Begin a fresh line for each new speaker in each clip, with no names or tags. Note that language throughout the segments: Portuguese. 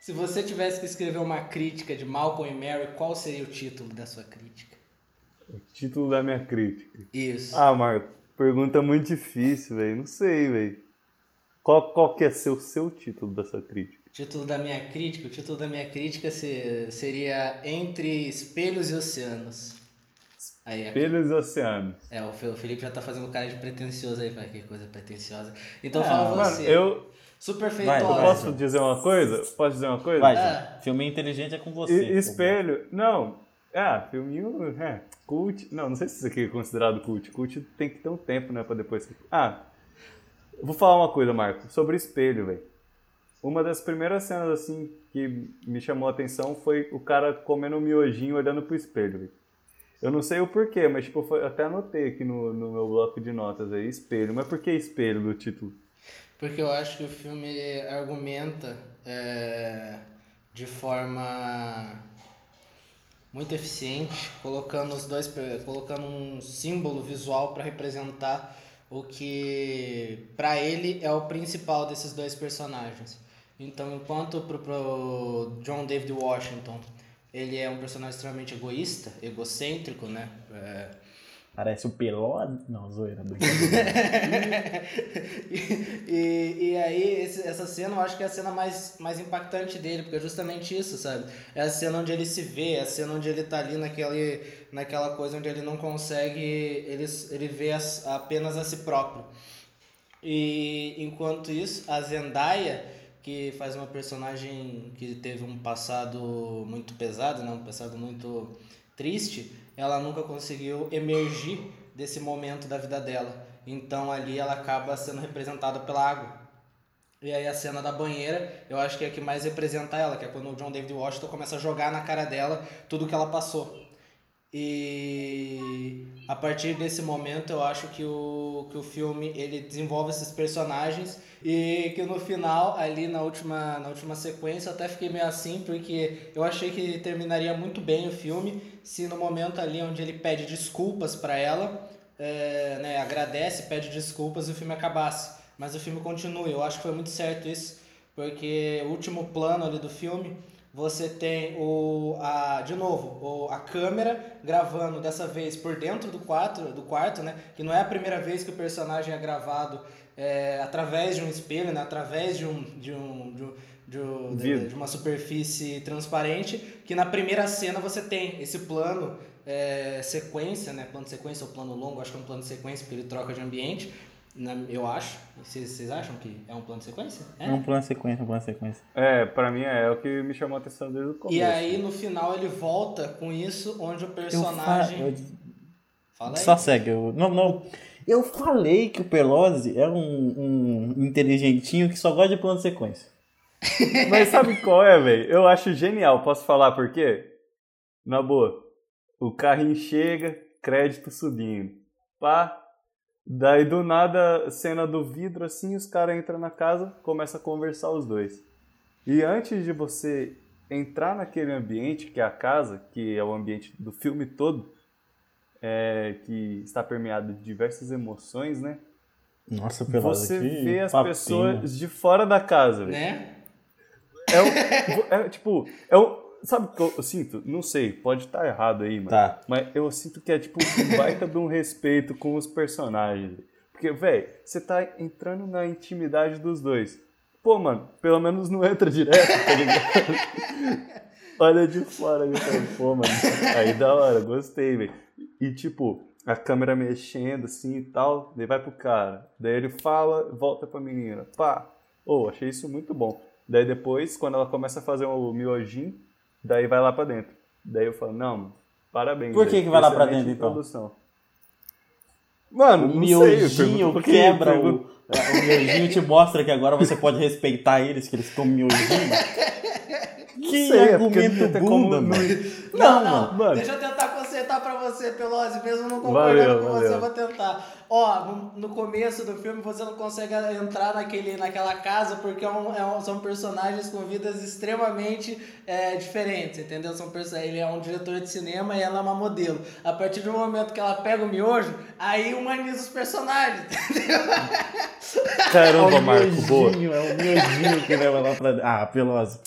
Se você tivesse que escrever uma crítica de Malcolm e Mary, qual seria o título da sua crítica?
O título da minha crítica.
Isso.
Ah, Marco, pergunta muito difícil, velho. Não sei, velho. Qual, qual que é seu, seu título da sua crítica?
O título da minha crítica, o título da minha crítica se- seria Entre Espelhos e Oceanos. Aí, é-
Espelhos e Oceanos.
é, o Fe- o Felipe já tá fazendo cara de pretencioso aí, fala que coisa pretenciosa. Então
Ah,
fala
mano,
você.
eu
Super
Vai,
feitosa.
vai.
posso dizer uma coisa? Posso dizer uma coisa?
Vai. João. Filme inteligente é com você.
E- espelho, não. Ah, filminho, é, cult. Não, não sei se isso aqui é considerado cult. Cult tem que ter um tempo, né, pra depois. Ah, eu vou falar uma coisa, Marco, sobre espelho, velho. Uma das primeiras cenas, assim, que me chamou a atenção foi o cara comendo um miojinho olhando pro espelho. Eu não sei o porquê, mas, tipo, foi- até anotei aqui no, no meu bloco de notas aí, espelho. Mas por que espelho do título?
Porque eu acho que o filme argumenta é, de forma muito eficiente, colocando os dois, colocando um símbolo visual para representar o que para ele é o principal desses dois personagens. Então, enquanto pro, pro John David Washington ele é um personagem extremamente egoísta, egocêntrico, né? É,
Parece o Peló. Não, zoeira. Do...
e, e aí, esse- essa cena eu acho que é a cena mais, mais impactante dele, porque é justamente isso, sabe? É a cena onde ele se vê, é a cena onde ele tá ali naquele, naquela coisa onde ele não consegue, ele, ele vê as- apenas a si próprio. E enquanto isso, a Zendaya, que faz uma personagem que teve um passado muito pesado, né? um passado muito triste, ela nunca conseguiu emergir desse momento da vida dela. Então ali ela acaba sendo representada pela água. E aí a cena da banheira, eu acho que é a que mais representa ela, que é quando o John David Washington começa a jogar na cara dela tudo que ela passou. E a partir desse momento eu acho que o, que o filme ele desenvolve esses personagens e que no final, ali na última, na última sequência, eu até fiquei meio assim, porque eu achei que terminaria muito bem o filme se no momento ali onde ele pede desculpas para ela, é, né, agradece, pede desculpas e o filme acabasse. Mas o filme continua, eu acho que foi muito certo isso, porque o último plano ali do filme você tem o a de novo o, a câmera gravando dessa vez por dentro do quarto do quarto né que não é a primeira vez que o personagem é gravado é, através de um espelho né através de um de um de, um- de, um- de,
Vidro.
de uma superfície transparente que na primeira cena você tem esse plano é, sequência né plano de sequência ou plano longo acho que é um plano de sequência porque ele troca de ambiente na- eu acho vocês, vocês acham que é um plano de sequência
É um plano sequência, um plano sequência.
É, pra mim é, é o que me chamou a atenção desde o começo.
E aí no final ele volta com isso, onde o
Eu
personagem.
fa- eu-
Fala aí.
Só segue. Eu... Não, não. Eu falei que o Pelosi é um, um inteligentinho que só gosta de plano sequência.
Mas sabe qual é, velho? Eu acho genial. Posso falar por quê? Na boa. O carrinho chega, crédito subindo. Pá. Daí do nada, cena do vidro assim, os caras entram na casa, começam a conversar os dois. E antes de você entrar naquele ambiente, que é a casa, que é o ambiente do filme todo, é, que está permeado de diversas emoções, né?
Nossa, Pelosi.
Você
que
vê as
papinho.
pessoas de fora da casa, velho.
Né?
É, um, é tipo, é um, sabe o que eu, eu sinto? Não sei, pode estar errado aí, mano.
Tá.
Mas eu sinto que é tipo um baita de um respeito com os personagens. Porque, velho, você tá entrando na intimidade dos dois. Pô, mano, pelo menos não entra direto, tá ligado? Olha de fora, eu falo, pô, mano, aí da hora, gostei, velho. E tipo, a câmera mexendo assim e tal, daí vai pro cara. Daí ele fala, volta pra menina. Pá, ô, achei isso muito bom. Daí depois, quando ela começa a fazer o miojinho, daí vai lá pra dentro. Daí eu falo, não, parabéns.
Por que
velho,
que vai lá pra dentro, então?
produção. Mano,
O
sei,
miojinho
pergunto porque-
quebra o. O miojinho te mostra que agora você pode respeitar eles, que eles comem miojinho. Que
sei, é
argumento
não tem
bunda, mano.
Não,
Não,
não,
mano.
Deixa eu tentar consertar pra você, Pelosi, mesmo não concordando
Valeu,
com você,
valeu.
eu vou tentar. Ó, no, no começo do filme você não consegue entrar naquele, naquela casa porque é um- é um- são personagens com vidas extremamente é, diferentes, entendeu? São ele é um diretor de cinema e ela é uma modelo. A partir do momento que ela pega o miojo, aí humaniza os personagens, entendeu?
Caramba,
É o
Marco, boa.
é o miojinho que leva lá pra. Ah, Pelosi.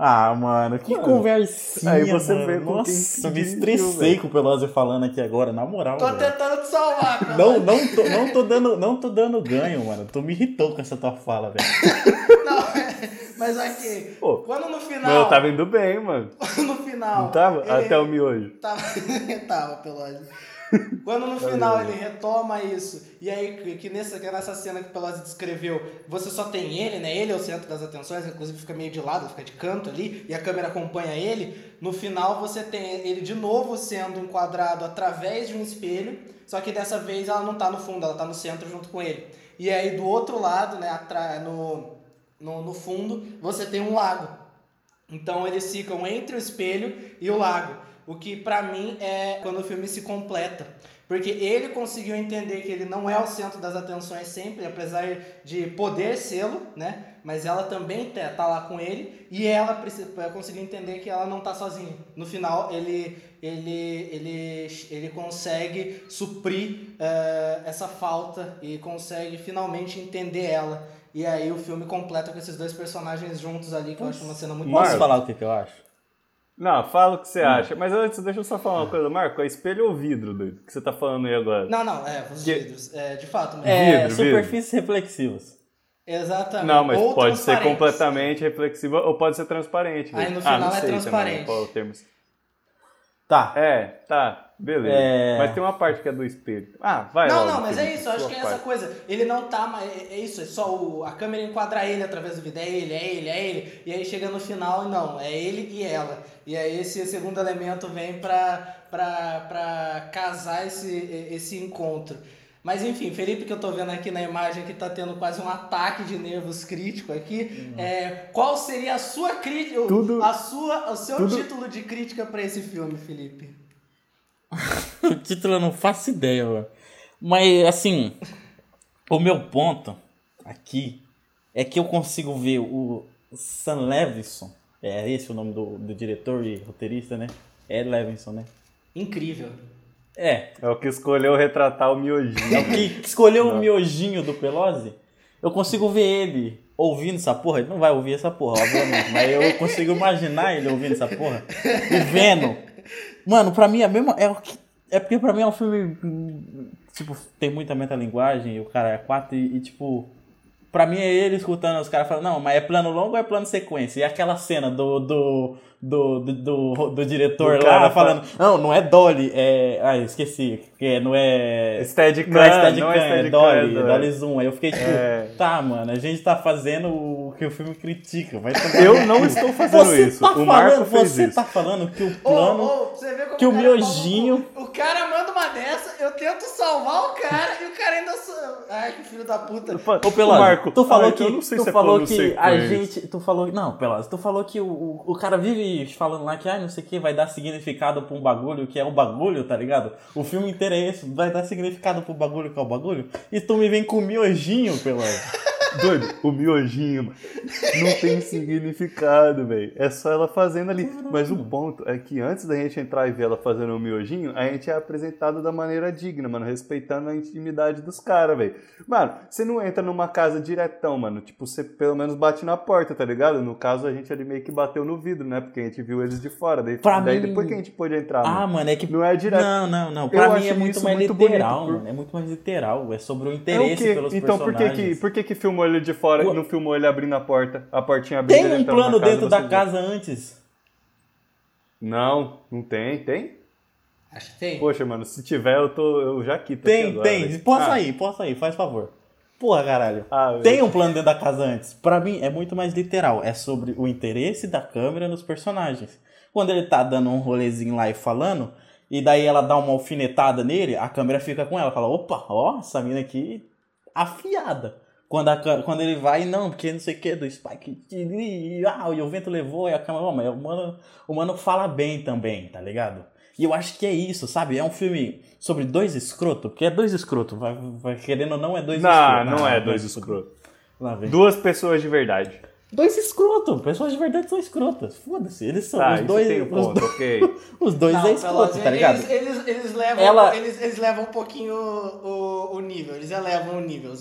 Ah, mano, que
Mano,
conversinha.
aí você
mano.
vê
Nossa, me estressei com o Pelosi falando aqui agora, na moral.
Tô
velho.
tentando te salvar, Pelosi.
Não, não tô, não, tô dando, não tô dando ganho, mano. Tu me irritou com essa tua fala, velho.
Não, mas aqui,
Pô,
quando no final...
eu tava indo bem, mano.
no final...
Não tava?
ele-
Até o miojo.
Tava, tava Pelosi. Quando no final ele retoma isso, e aí que, nessa, que nessa cena que o Pelosi descreveu, você só tem ele, né? Ele é o centro das atenções, inclusive fica meio de lado, fica de canto ali, e a câmera acompanha ele. No final você tem ele de novo sendo enquadrado através de um espelho, só que dessa vez ela não tá no fundo, ela tá no centro junto com ele. E aí do outro lado, né, atra- no, no, no fundo, você tem um lago. Então eles ficam entre o espelho e o lago. O que pra mim é quando o filme se completa. Porque ele conseguiu entender que ele não é o centro das atenções sempre, apesar de poder sê-lo, né? Mas ela também tá lá com ele e ela conseguiu entender que ela não tá sozinha. No final, ele, ele, ele, ele consegue suprir eh, essa falta e consegue finalmente entender ela. E aí o filme completa com esses dois personagens juntos ali, que eu acho uma cena muito.
Posso falar o que, que eu acho?
Não, fala o que
Hum.
você acha. Mas antes, deixa eu só falar uma coisa, Marco. É espelho ou vidro, doido? Que você tá falando aí agora?
Não, não, é, os
Que-
vidros. É, de fato mesmo.
É,
Vidro,
superfícies reflexivas.
Exatamente.
Não, mas
Ou
pode ser
transparentes.
completamente reflexiva ou pode ser transparente.
Aí no
ah,
final
não
é
sei também
transparente.
qual é o termo.
Tá.
É, tá, beleza.
É.
Mas tem uma parte que é do espelho. Ah, vai
Não,
logo,
não, mas é
Felipe,
isso, eu acho que é essa
parte.
coisa. Ele não tá mais. É, é isso, é só o, a câmera enquadra ele através do vídeo. É ele, é ele, é ele. E aí chega no final e não, é ele e ela. E aí esse segundo elemento vem pra, pra, pra casar esse, esse encontro. Mas enfim, Felipe, que eu tô vendo aqui na imagem que tá tendo quase um ataque de nervos crítico aqui. É, qual seria a sua crítica,
Tudo-
a sua, o seu
tudo-
título de crítica pra esse filme, Felipe?
O título eu não faço ideia, mano. Mas, assim, o meu ponto aqui é que eu consigo ver o Sam Levinson, é esse o nome do, do diretor e roteirista, né? É Levinson, né?
Incrível.
É,
É o que escolheu retratar o miojinho.
é o que escolheu
Não.
o miojinho do Pelosi. Eu consigo ver ele ouvindo essa porra. Ele não vai ouvir essa porra, obviamente. mas eu consigo imaginar ele ouvindo essa porra e vendo. Mano, pra mim é mesmo. É, o que- é porque pra mim é um filme. Tipo, tem muita metalinguagem e o cara é quatro e, e, tipo. Pra mim é ele escutando os caras falando, não, mas é plano longo ou é plano sequência? E aquela cena do. do do, do, do, do diretor
Do
lá
cara
falando, não, não é Dolly, é. Ah, esqueci. Que não é.
Steadicam,
Não é Steadicam,
não
é,
é Steadicam,
Dolly,
é Dolly.
Dolly Zoom. Aí eu fiquei tipo,
É.
tá, mano, a gente tá fazendo o que o filme critica. Vai
Eu não estou fazendo
você
isso.
Tá
O
falando, você
isso.
tá falando que o plano.
ô, você vê como
que o
é no
miojinho-.
O cara manda uma dessa, eu tento salvar o cara e o cara ainda. Ai, que filho da puta.
Ô, Pelosi,
Marco,
tu falou
ah,
que,
eu não sei
tu
se é
falou que a gente, tu falou, não, Pelosi, tu falou que o, o, o cara vive falando lá que, ah, não sei o que, vai dar significado pra um bagulho que é o bagulho, tá ligado? O filme inteiro é esse, vai dar significado pro bagulho que é o bagulho, e tu me vem com miojinho, Pelosi.
Doido, o miojinho, mano. Não tem significado, velho. É só ela fazendo ali. Mas o ponto é que antes da gente entrar e ver ela fazendo o miojinho, a gente é apresentado da maneira digna, mano. Respeitando a intimidade dos caras, velho. Mano, você não entra numa casa diretão, mano. Tipo, você pelo menos bate na porta, tá ligado? No caso, a gente ali meio que bateu no vidro, né? Porque a gente viu eles de fora. Daí,
Pra
daí
mim-
depois que a gente pôde entrar,
Ah,
mano.
mano, é que.
Não é direto.
Não, não, não. Pra
Eu
mim é muito mais
muito
literal,
bonito,
mano. É muito mais literal. É sobre o
É o
interesse
quê?
pelos
Então por que
personagens.
que, por que que filmou ele de fora
Ué.
e não filmou ele abrindo a porta? A portinha abrindo
Tem um plano
casa,
dentro da
vê.
casa antes.
Não, não tem, tem?
Acho que tem.
Poxa, mano, se tiver, eu tô. Eu já quito. aqui
Tem,
agora,
tem.
velho.
Posso
Ah,
ir, posso ir, faz favor. Porra, caralho.
Ah.
Tem um plano dentro da casa antes. Pra mim é muito mais literal. É sobre o interesse da câmera nos personagens. Quando ele tá dando um rolezinho lá e falando, e daí ela dá uma alfinetada nele, a câmera fica com ela. Fala, opa, ó, essa mina aqui afiada. Quando, a, quando ele vai, não, porque não sei o que, do Spike, e, ah, e o vento levou, e a câmera, mas o mano, o mano fala bem também, tá ligado? E eu acho que é isso, sabe? É um filme sobre dois escrotos, porque é dois escrotos, vai, vai, querendo ou não, é dois
não,
escrotos.
Não, não é dois escrotos. Duas pessoas de verdade.
Dois escrotos. Pessoas de verdade são escrotas. Foda-se. Eles são
tá,
os dois.
Tem um ponto,
os,
ok.
os dois não, é escroto, tá ligado?
Eles, eles, eles levam, Ela... eles, eles levam um pouquinho o, o, nível. Eles elevam o nível.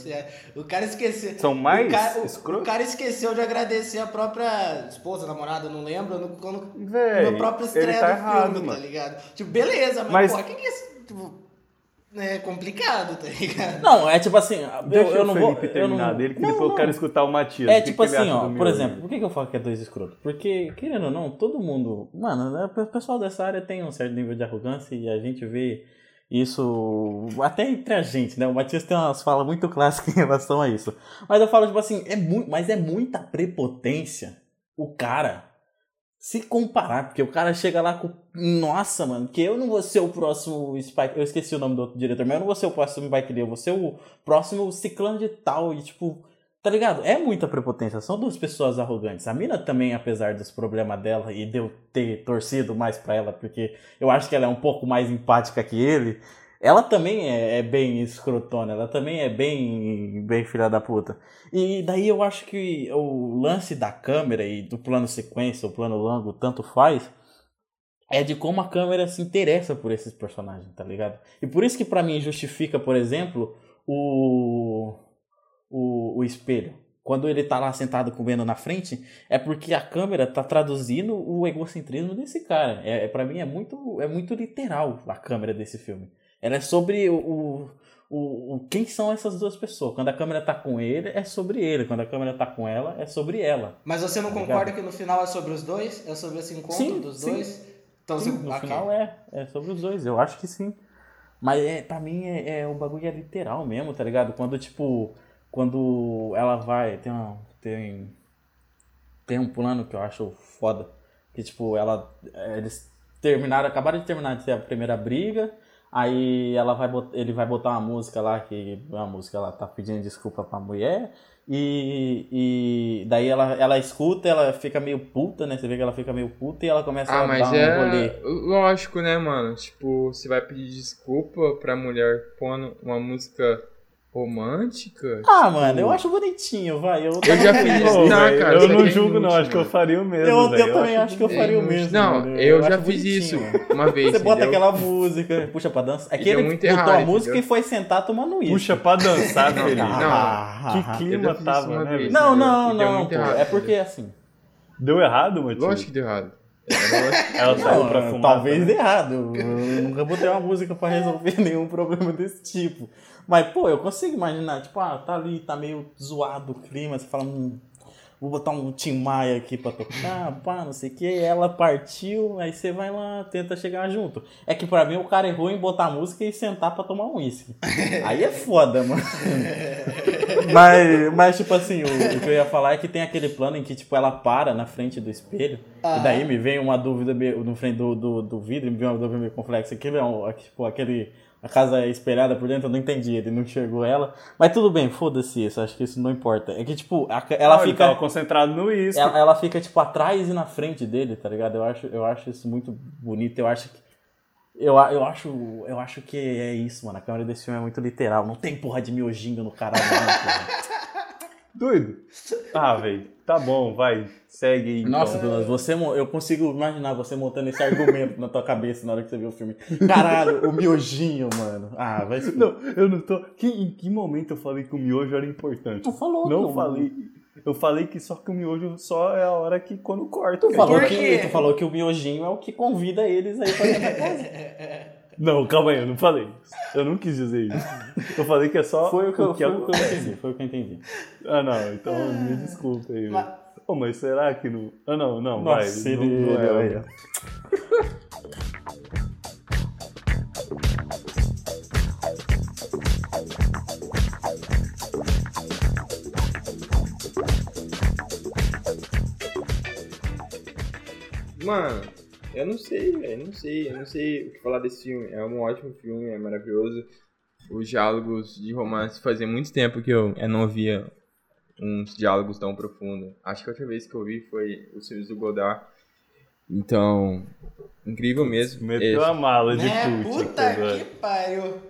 O cara esqueceu.
São mais
o cara,
escrotos?
O cara esqueceu de agradecer a própria esposa, namorada, não lembro, no, no,
Véi,
no próprio estreia tá
do
errado,
filme,
tá
mano.
ligado? Tipo, beleza, mas,
Mas-
porra, quem que é esse. Tipo, é complicado, tá ligado?
Não, é tipo assim.
Deixa
eu, eu
o
não
Felipe
vou.
terminar
eu não,
dele, que
não,
depois eu
não.
quero escutar o Matias.
É
O que
tipo
que
assim, ó, por exemplo, por que, eu falo que é dois escrotos? Porque, querendo ou não, todo mundo. Mano, né, o pessoal dessa área tem um certo nível de arrogância e a gente vê isso até entre a gente, né? O Matias tem umas falas muito clássicas em relação a isso. Mas eu falo, tipo assim, é muito, mas é muita prepotência o cara se comparar, porque o cara chega lá com. Nossa, mano, que eu não vou ser o próximo Spike. Eu esqueci o nome do outro diretor, mas eu não vou ser o próximo Spike Lee, eu vou ser o próximo ciclano de tal. E tipo, tá ligado? É muita prepotência. São duas pessoas arrogantes. A mina também, apesar dos problemas dela e de eu ter torcido mais pra ela, porque eu acho que ela é um pouco mais empática que ele. Ela também é, é bem escrotona, ela também é bem, bem filha da puta. E daí eu acho que o lance da câmera e do plano sequência, o plano longo, tanto faz, é de como a câmera se interessa por esses personagens, tá ligado? E por isso que pra mim justifica, por exemplo, o, o, o espelho. Quando ele tá lá sentado comendo na frente, é porque a câmera tá traduzindo o egocentrismo desse cara. É, é para mim é muito, é muito literal a câmera desse filme. Ela é sobre o, o, o, quem são essas duas pessoas. Quando a câmera tá com ele, é sobre ele. Quando a câmera tá com ela, é sobre ela.
Mas você não
Tá
concorda
ligado?
que no final é sobre os dois? É sobre esse encontro
Sim,
dos
sim.
dois? Então,
Sim,
você-
no
ok.
final é, é sobre os dois, eu acho que sim. Mas é, pra mim é, é o bagulho é literal mesmo, tá ligado? Quando, tipo, quando ela vai, tem uma, tem, tem um plano que eu acho foda, que tipo, ela, é, eles terminaram, acabaram de terminar de ter a primeira briga, aí ela vai, ele vai botar uma música lá, que é uma música, ela tá pedindo desculpa pra mulher, e, e daí ela, ela escuta, ela fica meio puta, né? Você vê que ela fica meio puta e ela começa
Ah,
a
mas
dar um rolê.
é lógico, né, mano? Tipo, você vai pedir desculpa pra mulher pondo uma música romântica?
Ah, mano, eu acho bonitinho, vai. Eu,
Eu já fiz isso.
Pô,
Não,
velho,
cara,
eu
isso
não julgo, não. Acho que eu
mano.
faria o mesmo.
eu,
velho.
eu também acho que eu faria o mesmo.
Não,
mano.
eu, já
acho
fiz isso uma vez.
Você bota aquela música, puxa pra dança. É que
E deu
ele
muito
botou
errado,
a música
entendeu?
e foi sentar tomando isso.
Puxa pra dançar,
Não,
Felipe.
não.
Que clima
isso
tava, né?
vez.
velho?
Não, não, não, pô. É porque assim.
Deu errado, Matheus?
Lógico que deu errado.
Ela saiu
Não,
pra fumar.
talvez dê errado. Eu nunca botei uma música pra resolver nenhum problema desse tipo. Mas, pô, eu consigo imaginar, tipo, ah, tá ali, tá meio zoado o clima, você fala, hum, vou botar um Tim Maia aqui pra tocar, pá, não sei o que, ela partiu, aí você vai lá, tenta chegar junto. É que pra mim o cara errou em botar música e sentar pra tomar um uísque. Aí é foda, mano. mas, mas, tipo assim, o, o que eu ia falar é que tem aquele plano em que, tipo, ela para na frente do espelho, e daí me vem uma dúvida no frente do, do, do vidro, me vem uma dúvida meio complexa. Aquilo é um, tipo, aquele. A casa é espelhada por dentro, eu não entendi, ele não enxergou ela. Mas tudo bem, foda-se isso, acho que isso não importa. É que, tipo, a- ela
Não, ele
fica.
tava concentrado no isso.
Ela, ela fica, tipo, atrás e na frente dele, tá ligado? Eu acho, eu acho isso muito bonito. Eu acho que. Eu, eu, acho, eu acho que é isso, mano. A câmera desse filme é muito literal. Não tem porra de miojinho no caralho, não, porra.
Doido. Ah, velho. Tá bom, vai. Segue aí.
Nossa,
então.
Douglas, você, eu consigo imaginar você montando esse argumento na tua cabeça na hora que você vê o filme. Caralho, o miojinho, mano. Ah, vai se
Não, eu não tô. Que, em que momento eu falei que o miojo era importante?
Tu falou,
Não
não.
falei. Eu falei que só que o miojo só é a hora que quando corta.
Tu falou, que, tu falou que o miojinho é o que convida eles aí pra dentro casa.
Não, calma aí, eu não falei. Eu não quis dizer isso. Eu falei que é só
Foi o que, eu, foi o que eu
acontece.
entendi. Foi o que eu entendi.
Ah, não, então me desculpa aí.
Mas-
Pô, mas será que não. Ah, não, não,
Nossa,
vai.
ele,
não, não é.
Mano, eu não sei, velho. Não sei. Eu não sei o que falar desse filme. É um ótimo filme, é maravilhoso. Os diálogos de romance fazia muito tempo que eu, eu não via uns diálogos tão profundos. Acho que a outra vez que eu vi foi os filmes do Godard. Então, incrível mesmo.
Meteu
Esse-
a mala de cult
Puta que pariu.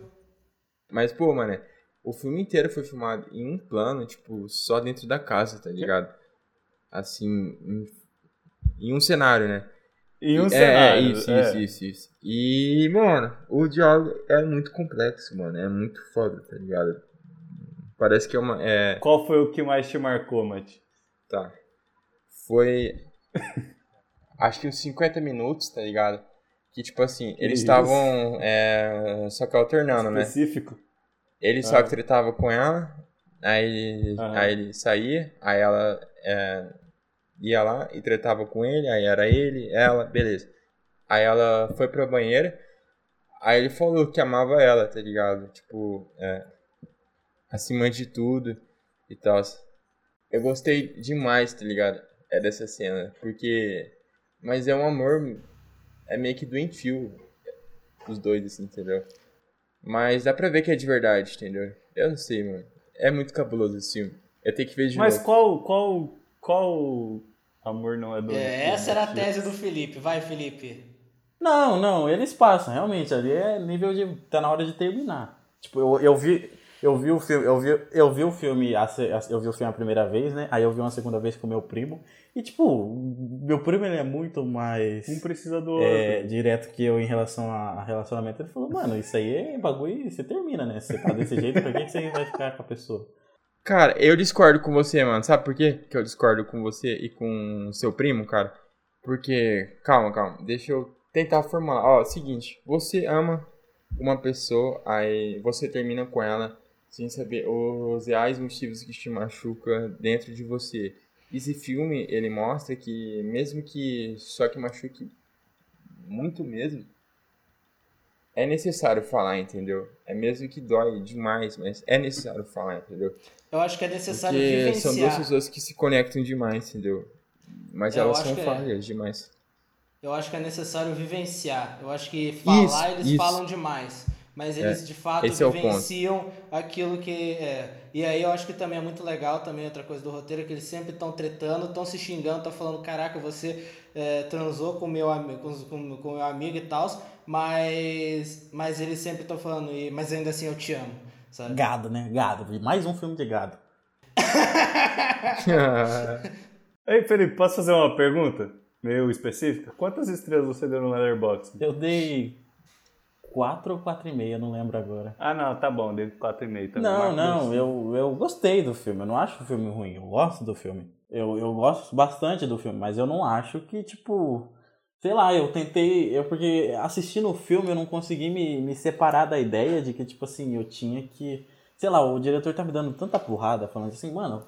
Mas, pô, mano, o filme inteiro foi filmado em um plano, tipo, só dentro da casa, tá ligado? Assim, em, em um cenário, né?
Em um
é,
cenário.
É, isso,
é.
isso, isso, isso. E, mano, o diálogo é muito complexo, mano. É muito foda, tá ligado? Parece que é uma. É,
Qual foi o que mais te marcou, Mati?
tá. Foi. acho que uns 50 minutos, tá ligado? Que, tipo assim, eles estavam. É, só que alternando, né?
Específico?
Ele só que tretava com ela, aí,
Aham.
aí ele saía, aí ela é, ia lá e tretava com ele, aí era ele, ela, beleza. Aí ela foi pra banheira, aí ele falou que amava ela, tá ligado? Tipo, é, acima de tudo e tal. Eu gostei demais, tá ligado? É dessa cena, porque. Mas é um amor, é meio que doentio, os dois, assim, entendeu? Mas dá pra ver que é de verdade, entendeu? Eu não sei, mano. É muito cabuloso esse filme. Eu tenho que ver de
Mas
novo.
qual, qual, qual amor não é do
É, essa era a tese do Felipe. Vai, Felipe.
Não, não, eles passam, realmente. Ali é nível de. Tá na hora de terminar. Tipo, eu, eu vi. Eu vi o filme, eu vi, eu vi o filme, eu vi o filme a primeira vez, né? Aí eu vi uma segunda vez com meu primo. E tipo, meu primo ele é muito mais
Um precisa do
é,
outro.
direto que eu em relação a, relacionamento. Ele falou, mano, isso aí é bagulho e você termina, né? Se você tá desse jeito, pra que, você vai ficar com a pessoa?
Cara, eu discordo com você, mano. Sabe por quê que eu discordo com você e com o seu primo, cara? Porque. Calma, calma. Deixa eu tentar formular. Ó, seguinte. Você ama uma pessoa, aí você termina com ela sem saber os reais motivos que te machuca dentro de você. Esse filme, ele mostra que mesmo que só que machuque muito mesmo, é necessário falar, entendeu? É mesmo que dói demais, mas é necessário falar, entendeu?
Eu acho que é necessário
Porque
vivenciar.
são duas pessoas que se conectam demais, entendeu? Mas
Eu
elas são
é.
falhas demais.
Eu acho que é necessário vivenciar. Eu acho que falar eles
isso. É.
falam demais. Mas eles de fato
esse é
vivenciam aquilo que é. E aí eu acho que também é muito legal, também outra coisa do roteiro, é que eles sempre estão tretando, estão se xingando, estão falando, caraca, você é, transou com meu amigo, com, com, com meu amigo e tal, mas, mas eles sempre estão falando, "E- mas ainda assim eu te amo, sabe?
Gado, né? Gado. Mais um filme de gado.
Ei, Felipe, posso fazer uma pergunta meio específica? Quantas estrelas você deu no Letterboxd?
Eu dei 4 ou 4,5, não lembro agora.
Ah, não, tá bom, dei 4,5 também.
Não,
Marco
não,
dois.
eu, eu gostei do filme. Eu não acho o filme ruim. Eu gosto do filme. Eu, eu gosto bastante do filme, mas eu não acho que, tipo. Sei lá, eu tentei. Eu, porque assistindo o filme eu não consegui me, me separar da ideia de que, tipo assim, eu tinha que. Sei lá, o diretor tá me dando tanta porrada, falando assim, mano,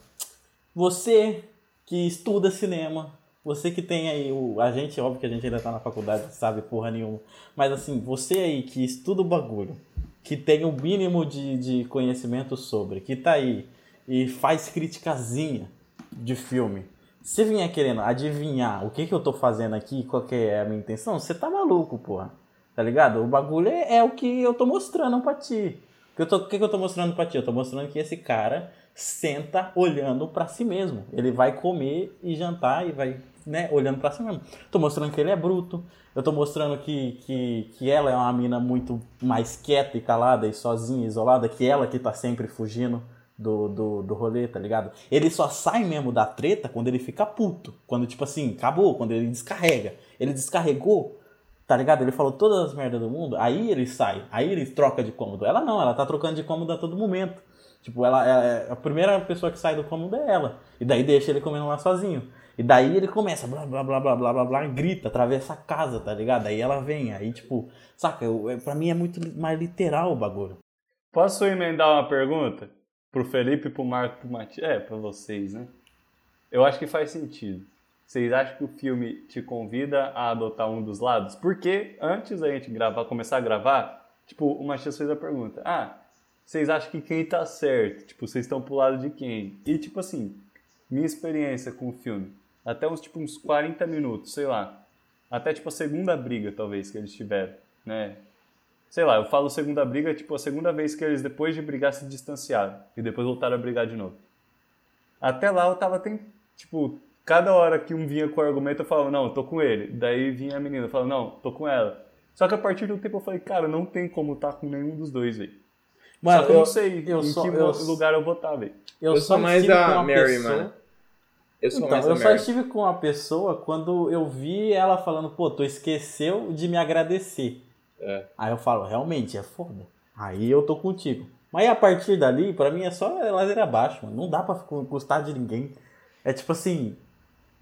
você que estuda cinema, você que tem aí o. A gente, óbvio que a gente ainda tá na faculdade, sabe porra nenhuma. Mas assim, você aí que estuda o bagulho, que tem o mínimo de, de conhecimento sobre, que tá aí e faz criticazinha de filme. Se vier querendo adivinhar o que, que eu tô fazendo aqui, qual que é a minha intenção, você tá maluco, porra. Tá ligado? O bagulho é, é o que eu tô mostrando pra ti. O que, que, que eu tô mostrando pra ti? Eu tô mostrando que esse cara senta olhando pra si mesmo. Ele vai comer e jantar e vai, né, olhando pra si mesmo. Tô mostrando que ele é bruto. Eu tô mostrando que, que, que ela é uma mina muito mais quieta e calada e sozinha, isolada, que ela que tá sempre fugindo do, do, do rolê, tá ligado? Ele só sai mesmo da treta quando ele fica puto. Quando, tipo assim, acabou, quando ele descarrega. Ele descarregou, tá ligado? Ele falou todas as merdas do mundo, aí ele sai, aí ele troca de cômodo. Ela não, ela tá trocando de cômodo a todo momento. Tipo, ela, é- a primeira pessoa que sai do cômodo é ela. E daí deixa ele comendo lá sozinho. E daí ele começa, blá blá blá blá blá blá blá, grita, atravessa a casa, tá ligado? Aí ela vem, aí tipo, saca? Eu, é- pra mim é muito mais literal o bagulho.
Posso emendar uma pergunta? Pro Felipe, pro Marco, pro Matias? É, pra vocês, né? Eu acho que faz sentido. Vocês acham que o filme te convida a adotar um dos lados? Porque antes da gente gravar, começar a gravar, tipo, o Matias fez a pergunta. Ah, vocês acham que quem tá certo? Tipo, vocês estão pro lado de quem? E tipo assim, minha experiência com o filme, até uns tipo uns 40 minutos, sei lá. Até tipo a segunda briga, talvez, que eles tiveram, né? Sei lá, eu falo segunda briga, tipo, a segunda vez que eles, depois de brigar, se distanciaram. E depois voltaram a brigar de novo. Até lá eu tava tem, tipo, cada hora que um vinha com o argumento eu falava, não, eu tô com ele. Daí vinha a menina, eu falava, não, tô com ela. Só que a partir do tempo eu falei, cara, não tem como estar com nenhum dos dois, velho.
Mano,
Só que eu, não sei
eu
em
só-
que
eu-
lugar eu vou estar, velho.
Eu,
Eu
só
sou mais
estive
da
com uma
Mary,
pessoa-
mano. Eu sou
Então,
mais
eu
da
só
Mary.
estive com uma pessoa quando eu vi ela falando, pô, tu esqueceu de me agradecer.
É.
Aí eu falo, realmente, é foda. Aí eu tô contigo. Mas a partir dali, pra mim é só ladeira abaixo, mano. Não dá pra gostar de ninguém. É tipo assim.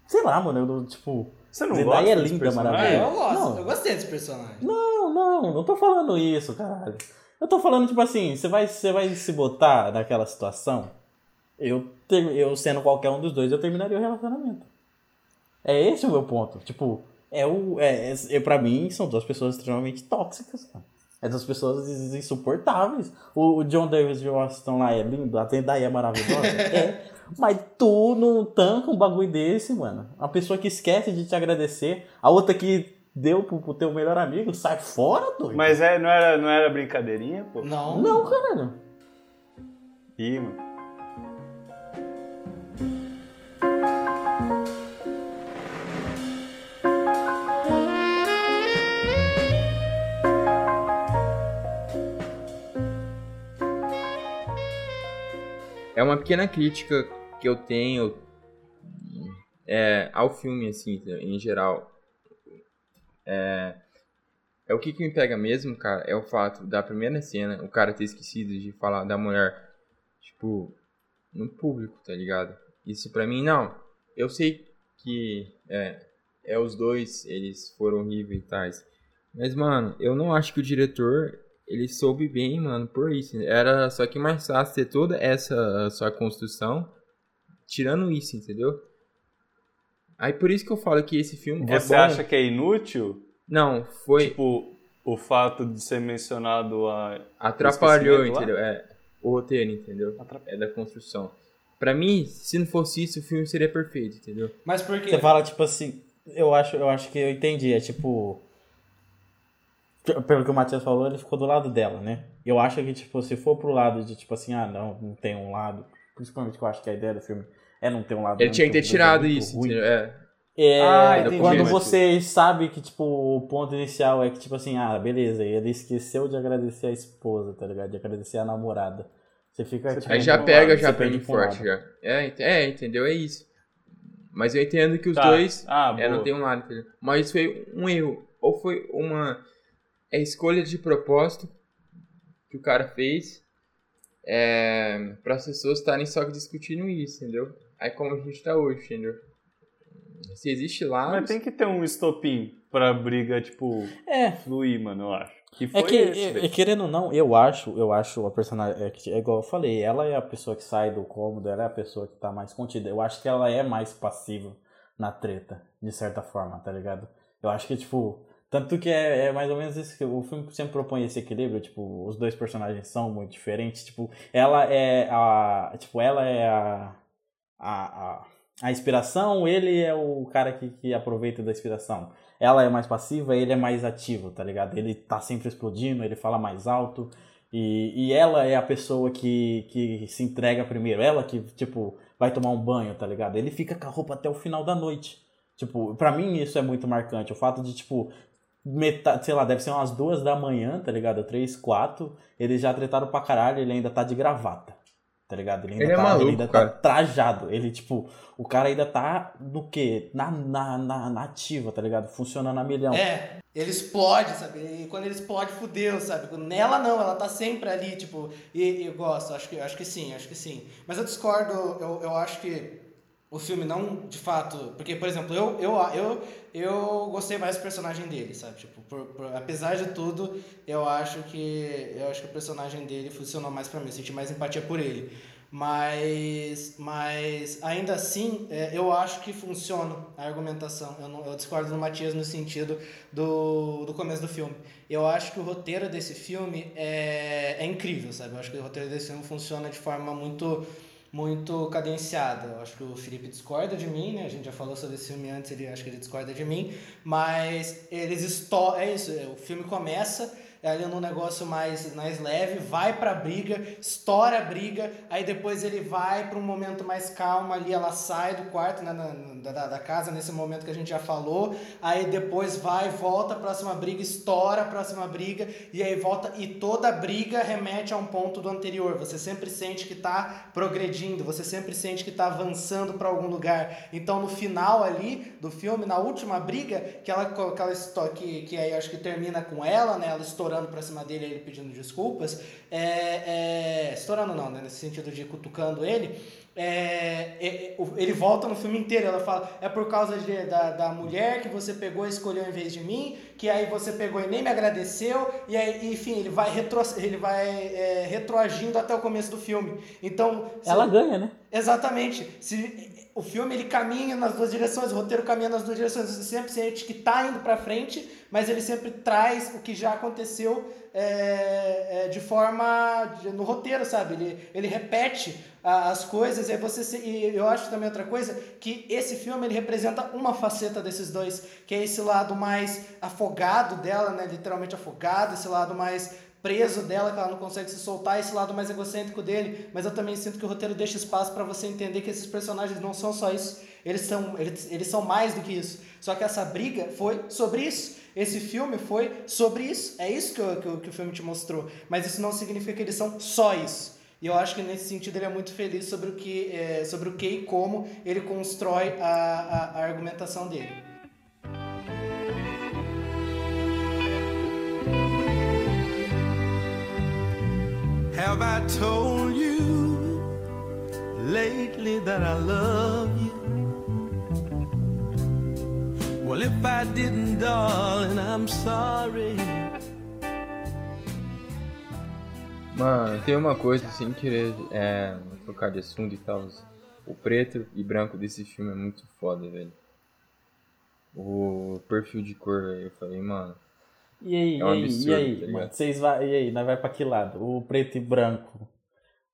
Sei lá, mano. Eu, não- tipo.
Você não
Zendaya
gosta
é linda?
É,
maravilhosa.
eu gosto,
Não.
eu gostei desse personagem.
Não, não, não tô falando isso, caralho. Eu tô falando, tipo assim, você vai, você vai se botar naquela situação. Eu, eu sendo qualquer um dos dois, eu terminaria o relacionamento. É esse o meu ponto. Tipo, é o. É, é, é- pra mim, são duas pessoas extremamente tóxicas, cara. É duas pessoas ins- insuportáveis. O, o John Davis de Washington lá é lindo, a Zendaya é maravilhosa. é. Mas tu não tanca um bagulho desse, mano. Uma pessoa que esquece de te agradecer, a outra que deu pro, pro teu melhor amigo, sai fora, doido.
Mas é, não, era, não era brincadeirinha, pô?
Não.
Não, caralho.
Ih, mano.
É uma pequena crítica que eu tenho é, ao filme, assim, em geral. É, é o que, que me pega mesmo, cara, é o fato da primeira cena, o cara ter esquecido de falar da mulher, tipo, no público, tá ligado? Isso pra mim, não. Eu sei que é, é os dois, eles foram horríveis e tais. Mas, mano, eu não acho que o diretor ele soube bem, mano, por isso. Era só que mais fácil ter toda essa sua construção, tirando isso, entendeu? Aí por isso que eu falo que esse filme
Você
é bom.
acha que é inútil?
Não, foi.
Tipo, o fato de ser mencionado a.
atrapalhou,
lá?
entendeu? É, o roteiro, entendeu?
Atrapalhou.
É da construção. Pra mim, se não fosse isso, o filme seria perfeito, entendeu?
Mas por quê?
Você fala, tipo assim, eu acho, eu acho que eu entendi. É tipo. Pelo que o Matheus falou, ele ficou do lado dela, né? Eu acho que, tipo, se for pro lado de, tipo assim, ah, não, não tem um lado. Principalmente que eu acho que a ideia do filme é não ter um lado.
Ele tinha que ter tirado isso? É.
É,
Ah, entendi,
quando você sabe que, tipo, o ponto inicial é que, tipo assim, ah, beleza, ele esqueceu de agradecer a esposa, tá ligado? De agradecer a namorada. Você fica,
Você
tipo,
Aí já pega,
lado,
já
perde um
forte, já. É, é, entendeu? É isso. Mas eu entendo que os
Tá.
dois
Ah,
É, não tem um lado, entendeu? Mas foi um erro. Ou foi uma é, escolha de propósito que o cara fez é, para as pessoas estarem só discutindo isso, entendeu? Aí como a gente tá hoje, entendeu? Se existe lá.
Mas tem que ter um estopim pra briga, tipo,
É,
fluir, mano, eu acho. Que foi
É que,
esse,
é- querendo ou não, eu acho, eu acho a personagem, é, é igual eu falei, ela é a pessoa que sai do cômodo, ela é a pessoa que tá mais contida. Eu acho que ela é mais passiva na treta, de certa forma, tá ligado? Eu acho que, tipo, tanto que é, é mais ou menos isso que o filme sempre propõe esse equilíbrio, tipo, os dois personagens são muito diferentes, tipo, ela é a, tipo, ela é a, a, a, a inspiração, ele é o cara que, que aproveita da inspiração ela é mais passiva, ele é mais ativo, tá ligado? Ele tá sempre explodindo, ele fala mais alto. E, e ela é a pessoa que, que se entrega primeiro. Ela que, tipo, vai tomar um banho, tá ligado? Ele fica com a roupa até o final da noite. Tipo, pra mim isso é muito marcante. O fato de, tipo, metade, sei lá, deve ser umas duas da manhã, tá ligado? Três, quatro. Eles já tretaram pra caralho, ele ainda tá de gravata. Tá ligado? Ele ainda,
Ele é
tá,
maluco,
ele ainda
cara.
tá trajado. Ele, tipo, o cara ainda tá no quê? Na, na, na, na ativa, tá ligado? Funcionando a milhão.
É, ele explode, sabe? E quando ele explode, fudeu, sabe? Nela não, ela tá sempre ali, tipo, e, e eu gosto, acho que, acho que sim, acho que sim. Mas eu discordo, eu, eu acho que o filme não, de fato, porque, por exemplo, eu, eu, eu, eu gostei mais do personagem dele, sabe? Tipo, por, por- apesar de tudo, eu acho que eu acho que o personagem dele funcionou mais pra mim, eu senti mais empatia por ele. Mas, mas ainda assim, é, eu acho que funciona a argumentação. Eu, não, eu discordo do Matias no sentido do, do começo do filme. Eu acho que o roteiro desse filme é, é incrível, sabe? Eu acho que o roteiro desse filme funciona de forma muito muito cadenciada. Eu acho que o Felipe discorda de mim, né? A gente já falou sobre esse filme antes, ele acho que ele discorda de mim, mas eles estouram, é isso, o filme começa é ali num negócio mais, mais leve, vai pra briga, estoura a briga, aí depois ele vai para um momento mais calmo ali, ela sai do quarto, né, na, da, da casa, nesse momento que a gente já falou, aí depois vai, volta, próxima briga, estoura a próxima briga, e aí volta, e toda briga remete a um ponto do anterior, você sempre sente que tá progredindo, você sempre sente que tá avançando para algum lugar, então no final ali do filme, na última briga, que ela, que, ela, que, que aí acho que termina com ela, né, ela estourando pra cima dele, ele pedindo desculpas, é, é, estourando não, né, nesse sentido de cutucando ele, é, é, ele volta no filme inteiro, ela fala, é por causa de, da, da mulher que você pegou e escolheu em vez de mim, que aí você pegou e nem me agradeceu, e aí, enfim, ele vai, retro, ele vai é, retroagindo até o começo do filme. Então.
Ela ganha, né?
Exatamente. Se, o filme ele caminha nas duas direções, o roteiro caminha nas duas direções. Você sempre sente que está indo para frente, mas ele sempre traz o que já aconteceu é, é, de forma de, no roteiro, sabe? Ele, ele repete a, as coisas e você e eu acho também outra coisa que esse filme ele representa uma faceta desses dois, que é esse lado mais afogado dela, né? Literalmente afogado, esse lado mais preso dela, que ela não consegue se soltar, esse lado mais egocêntrico dele, mas eu também sinto que o roteiro deixa espaço para você entender que esses personagens não são só isso, eles são, eles, eles são mais do que isso. Só que essa briga foi sobre isso. Esse filme foi sobre isso. É isso que, o, que, que o filme te mostrou. Mas isso não significa que eles são só isso. E eu acho que nesse sentido ele é muito feliz sobre o que, é, sobre o que e como ele constrói a, a, a argumentação dele. Have I told you lately that I love you? Well, if I didn't, darling, I'm sorry.
Mano, tem uma coisa sem querer é, trocar de assunto e tal. O preto e branco desse filme é muito foda, velho. O perfil de cor. Eu falei, mano.
E aí, é um e aí, absurdo, e aí, tá mano, vocês vai, e aí, nós vai pra que lado? O preto e branco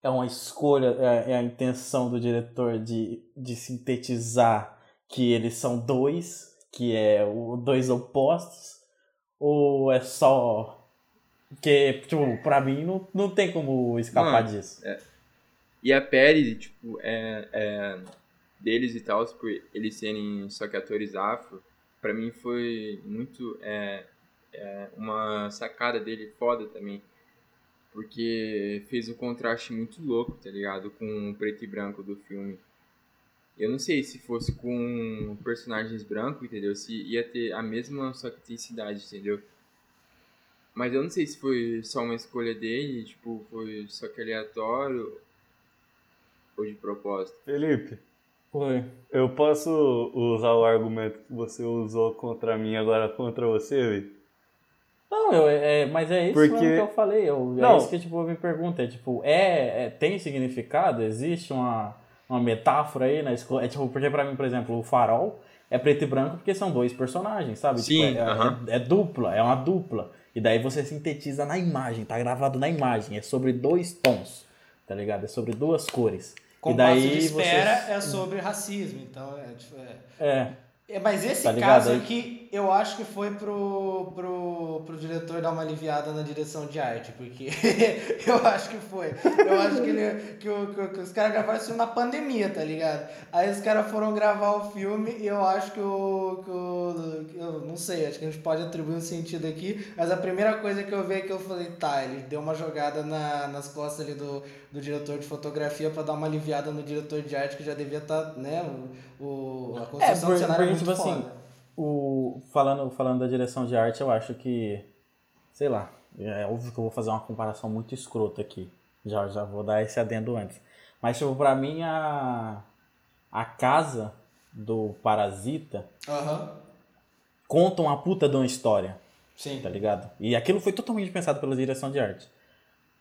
é uma escolha, é, é a intenção do diretor de, de sintetizar que eles são dois que é o dois opostos? Ou é só. Que, tipo, pra mim não, não tem como escapar Mano, disso.
É. E a pele, tipo, é, é deles e tal, por eles serem só que atores afro, pra mim foi muito é, é uma sacada dele foda também. Porque fez um contraste muito louco, tá ligado? Com o preto e branco do filme. Eu não sei se fosse com personagens brancos, entendeu? Se ia ter a mesma só que intensidade, entendeu? Mas eu não sei se foi só uma escolha dele, tipo, foi só que aleatório ou de propósito.
Felipe.
Foi.
Eu posso usar o argumento que você usou contra mim agora contra você, Vitor?
Não, eu, é, mas é isso Porque... que eu falei. Eu, é não. É isso que tipo, eu me pergunto. É, tipo, é, é, tem significado? Existe uma uma metáfora aí na escola. É tipo, porque pra mim, por exemplo, o farol é preto e branco porque são dois personagens, sabe?
Sim,
tipo, é, uh -huh. é, é, dupla, é uma dupla. E daí você sintetiza na imagem, tá gravado na imagem. É sobre dois tons, tá ligado? É sobre duas cores.
Com
e daí
de espera você... é sobre racismo, então é, tipo,
é... é.
É, mas esse tá caso aqui, eu acho que foi pro, pro, pro diretor dar uma aliviada na direção de arte, porque eu acho que foi. Eu acho que, ele, que, o, que, que os caras gravaram isso na pandemia, tá ligado? Aí os caras foram gravar o filme e eu acho que o, que o. Eu não sei, acho que a gente pode atribuir um sentido aqui, mas a primeira coisa que eu vi é que eu falei, tá, ele deu uma jogada na, nas costas ali do, do diretor de fotografia para dar uma aliviada no diretor de arte que já devia estar, tá, né? O, a construção é, por, do cenário é tipo assim,
o, falando, falando da direção de arte, eu acho que, sei lá, é óbvio que eu vou fazer uma comparação muito escrota aqui. Já, já vou dar esse adendo antes. Mas, tipo, pra mim, a, a casa do Parasita
uhum.
conta uma puta de uma história.
Sim.
Tá ligado? E aquilo foi totalmente pensado pela direção de arte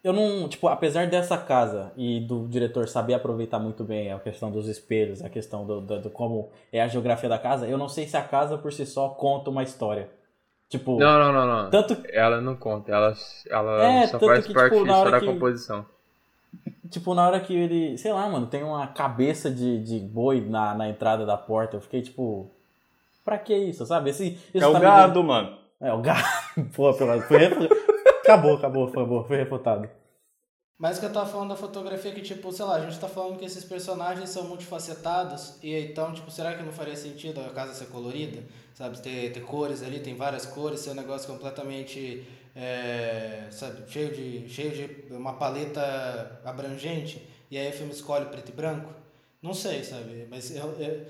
eu não, tipo, apesar dessa casa e do diretor saber aproveitar muito bem a questão dos espelhos, a questão do, do, do, como é a geografia da casa, eu não sei se a casa por si só conta uma história. Tipo.
Não, não, não, não.
Tanto...
Ela não conta, ela, ela é, só faz que, parte tipo, só da que, composição.
Tipo, na hora que ele. Sei lá, mano, tem uma cabeça de, de boi na, na entrada da porta, eu fiquei tipo. Pra que isso, sabe? Esse,
é o gado, mano.
É, o gado. Pô, pelo foi, Acabou, acabou, acabou, foi refutado.
Mas que eu tava falando da fotografia que, tipo, sei lá, a gente tá falando que esses personagens são multifacetados, e então, tipo, será que não faria sentido a casa ser colorida? Sabe, ter, ter cores ali, tem várias cores, ser um negócio completamente, é, sabe, cheio de, cheio de uma paleta abrangente, e aí o filme escolhe preto e branco? Não sei, sabe, mas eu, eu,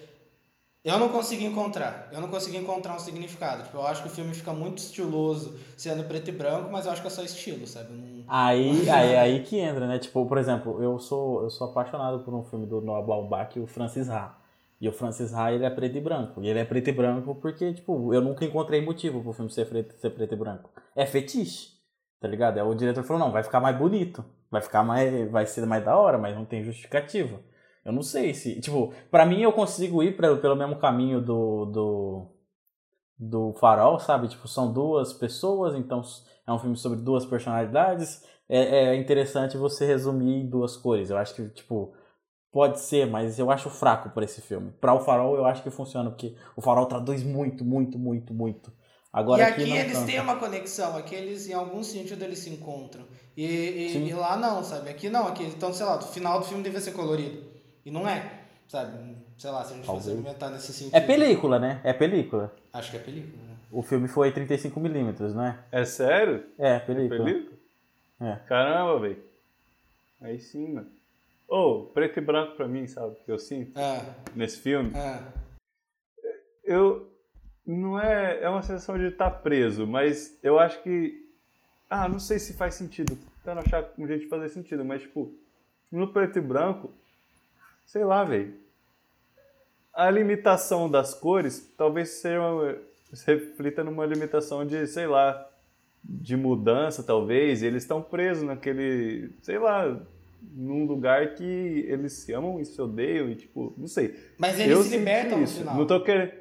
eu não consegui encontrar. Eu não consegui encontrar um significado. Tipo, eu acho que o filme fica muito estiloso sendo preto e branco, mas eu acho que é só estilo, sabe? Não-
Aí, aí, aí que entra, né? Tipo, por exemplo, eu sou, eu sou apaixonado por um filme do Noah Baumbach, o Francis Ha. E o Francis Ha, ele é preto e branco. E ele é preto e branco porque, tipo, eu nunca encontrei motivo pro filme ser preto, ser preto e branco. É fetiche, tá ligado? Aí o diretor falou, não, vai ficar mais bonito. Vai ficar mais, vai ser mais da hora, mas não tem justificativa. Eu não sei se, tipo, pra mim eu consigo ir pra, pelo mesmo caminho do, do, do Farol, sabe? Tipo, são duas pessoas, então é um filme sobre duas personalidades. É, é interessante você resumir em duas cores. Eu acho que, tipo, pode ser, mas eu acho fraco por esse filme. Pra o Farol eu acho que funciona, porque o Farol traduz muito, muito, muito, muito. Agora
e
aqui,
aqui eles
tanto.
têm uma conexão, aqui eles, em algum sentido, eles se encontram. E, e- e lá não, sabe? Aqui não, aqui, então, sei lá, o final do filme devia ser colorido. E não é, sabe? Sei lá, se a gente fosse
Talvez.
argumentar nesse sentido.
É película, né? É película.
Acho que é película, né?
O filme foi 35mm, não é?
É sério?
É, película.
Película?
É.
Caramba, velho. Aí sim, mano. Ô, preto e branco pra mim, sabe? o Que eu sinto
É,
nesse filme.
é.
Eu. Não é. É uma sensação de estar preso, mas eu acho que. Ah, não sei se faz sentido. Tentando achar um jeito de fazer sentido, mas, tipo, no preto e branco, sei lá, velho. A limitação das cores talvez seja uma, se reflita numa limitação de, sei lá, de mudança, talvez. E eles estão presos naquele, sei lá, num lugar que eles se amam e se odeiam e, tipo, não sei.
Mas eles
Eu
se libertam no final.
Não tô querendo.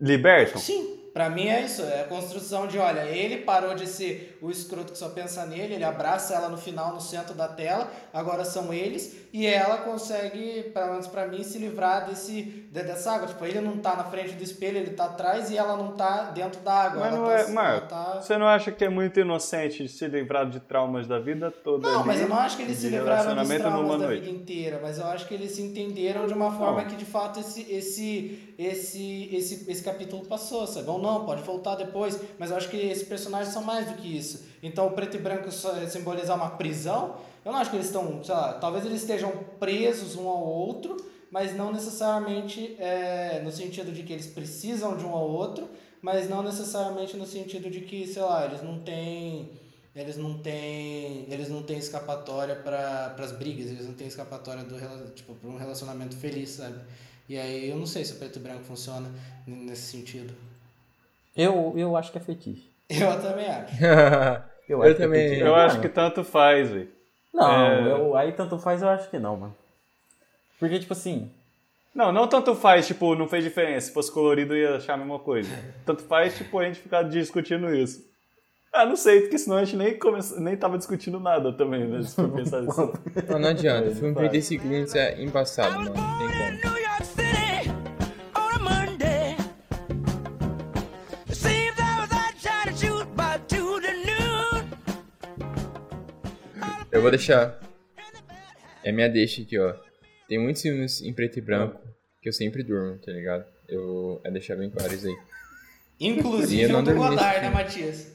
Libertam?
Sim, pra mim é isso. É a construção de, olha, ele parou de ser o escroto que só pensa nele, ele abraça ela no final, no centro da tela, agora são eles, e ela consegue, pelo menos pra mim, se livrar desse, de- dessa água. Tipo, ele não tá na frente do espelho, ele tá atrás e ela não tá dentro da água.
Mas não
tá,
é.
tá-
você não acha que é muito inocente se livrar de traumas da vida toda?
Não,
ali,
mas eu não acho que eles
de
se livraram dos traumas da
noite?
vida inteira, mas eu acho que eles se entenderam de uma forma
Não.
que de fato esse, esse, esse, esse, esse capítulo passou, sabe? Ou não, pode voltar depois, mas eu acho que esses personagens são mais do que isso. Então o preto e branco só simbolizar uma prisão, eu não acho que eles estão, sei lá, talvez eles estejam presos um ao outro, mas não necessariamente é, no sentido de que eles precisam de um ao outro, mas não necessariamente no sentido de que, sei lá, eles não têm eles não têm eles não têm escapatória para as brigas eles não têm escapatória do tipo para um relacionamento feliz sabe? E aí eu não sei se o preto e branco funciona nesse sentido
Eu, eu acho que é fetiche.
eu também acho
Eu,
acho que é
também.
fetiche.
Eu
Mano,
acho que tanto faz, velho.
Não,
É.
eu, aí tanto faz, eu acho que não, mano. Porque, tipo assim,
Não, não tanto faz, tipo, não fez diferença. Se fosse colorido, eu ia achar a mesma coisa. Tanto faz, tipo, a gente ficar discutindo isso. Ah, não sei, porque senão a gente nem, come... nem tava discutindo nada também, né? Se for pensar assim.
Não, não adianta. O filme
Vai.
35 minutos é embaçado, mano. Não tem como. Vou deixar. É minha deixa aqui, ó. Tem muitos filmes em preto e branco que eu sempre durmo, tá ligado? Eu. É deixar bem claro isso aí.
Inclusive
é
não
o do Godard né. Matias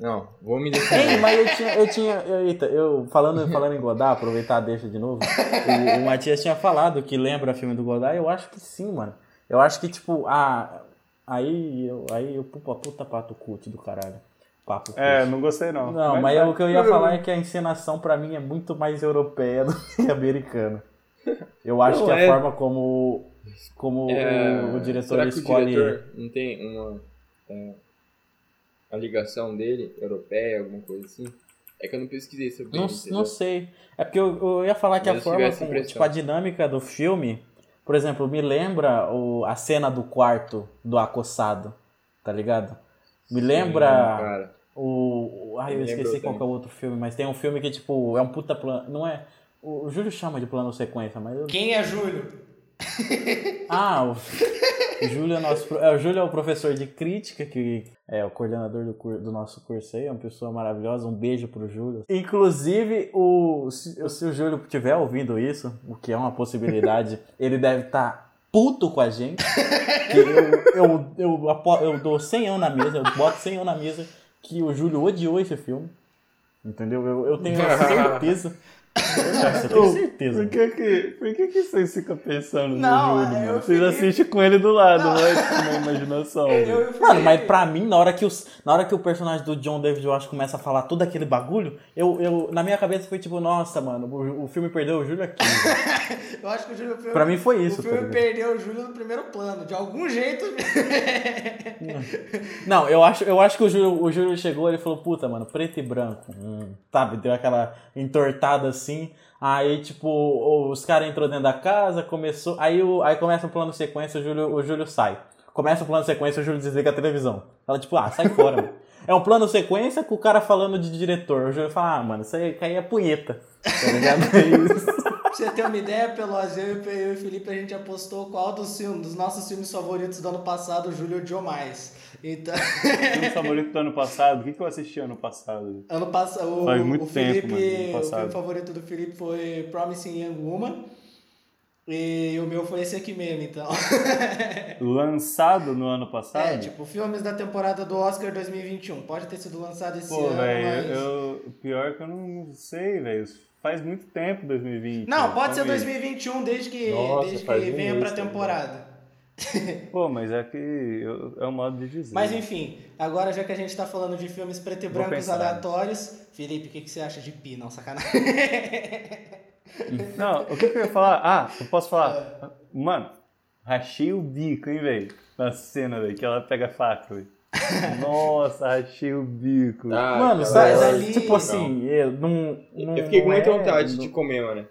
Não, vou me
Ei,
defender.
mas eu tinha, eu tinha, eu- eita, eu falando, falando em Godard, aproveitar deixa de novo. O, o Matias tinha falado que lembra filme do Godard, eu acho que sim, mano. Eu acho que tipo, a aí eu, aí eu puta, puta pato cult do caralho. Papo cult.
É, não gostei não.
Não, mas, o que eu ia falar é que a encenação pra mim é muito mais europeia do que americana. Eu acho
Não,
que a
é-
forma como como
É,
o, diretor
será que
escolhe
o diretor não tem uma. é, a ligação dele, europeia, alguma coisa assim? É que eu não pesquisei sobre
Não,
entendeu?
não sei. É porque eu, eu ia falar que
Mas
a
eu
forma, como, tipo, a dinâmica do filme, por exemplo, me lembra o, a cena do quarto do acossado, tá ligado? Me lembra
Sim,
o, o- Ai, eu
Me
esqueci qual que é o outro filme, mas tem um filme que, tipo, é um puta plano. Não é. O, o Júlio chama de plano sequência, mas eu.
quem é Júlio
Ah, o, O Júlio é, nosso, é, o Júlio é o professor de crítica, que é o coordenador do, cur- do nosso curso aí, é uma pessoa maravilhosa. Um beijo pro Júlio. Inclusive, o, se, se o Júlio estiver ouvindo isso, o que é uma possibilidade, ele deve estar puto com a gente. eu, eu, eu, eu dou 100 anos na mesa, eu boto 100 anos na mesa que o Júlio odiou esse filme. Entendeu? Eu, eu tenho certeza. Nossa, eu tenho certeza.
Por que que, por que que vocês ficam pensando
Não,
no Júlio,
eu
mano? Vocês assistem com ele do lado, não é tipo na imaginação.
Eu e o Felipe-
Mano, mas pra mim, na hora que, os, na hora que o personagem do John David Washington começa a falar todo aquele bagulho, eu, eu, na minha cabeça foi tipo, nossa, mano, o, o filme perdeu o Júlio aqui.
Eu acho que o Júlio
Pra mim foi isso,
O filme
tá ligado?
perdeu o Júlio no primeiro plano. De algum jeito.
Não, eu acho, eu acho que o Júlio, o Júlio chegou e ele falou, puta, mano, preto e branco. Hum, sabe, deu aquela entortada assim. Aí, tipo, os caras entrou dentro da casa, começou. Aí, o, aí começa o plano sequência, o Júlio, o Júlio sai. Começa o plano sequência, o Júlio desliga a televisão. Fala, tipo, ah, sai fora, mano. É um plano sequência com o cara falando de diretor. O Júlio fala, ah, mano, isso aí, aí é punheta. Tá ligado? É isso.
Pra você ter uma ideia, Pelosi, eu, e- eu e o Felipe, a gente apostou qual dos, filmes, dos nossos filmes favoritos do ano passado o Júlio odiou mais. Então,
Filme favorito do ano passado? O que, que eu assisti ano passado?
ano passado, o,
Faz muito
o
tempo,
Felipe,
mano, ano
o filme favorito do Felipe foi Promising Young Woman. E o meu foi esse aqui mesmo, então.
Lançado no ano passado?
É, tipo, filmes da temporada do Oscar 2021. Pode ter sido lançado esse
Pô,
ano,
velho,
mas...
eu, pior é que eu não sei, velho. Faz muito tempo 2020.
Não,
velho.
pode ser
Calma aí.
2021 desde que,
Nossa,
desde que
um
venha pra
também.
temporada.
Pô, mas é que eu- é o modo de dizer.
Mas enfim, agora já que a gente tá falando de filmes preto e brancos aleatórios, Felipe, o que, que você acha de Pi? Não, sacanagem.
Não, o que, que eu ia falar? Ah, eu posso falar. Mano, rachei o bico, hein, velho? Na cena, velho, que ela pega a faca, velho. Nossa, rachei o bico.
Ah,
Mano, sabe,
eu-
ali-
tipo assim, eu não, não.
Eu fiquei com muita
é-
vontade
não-
de comer, mano.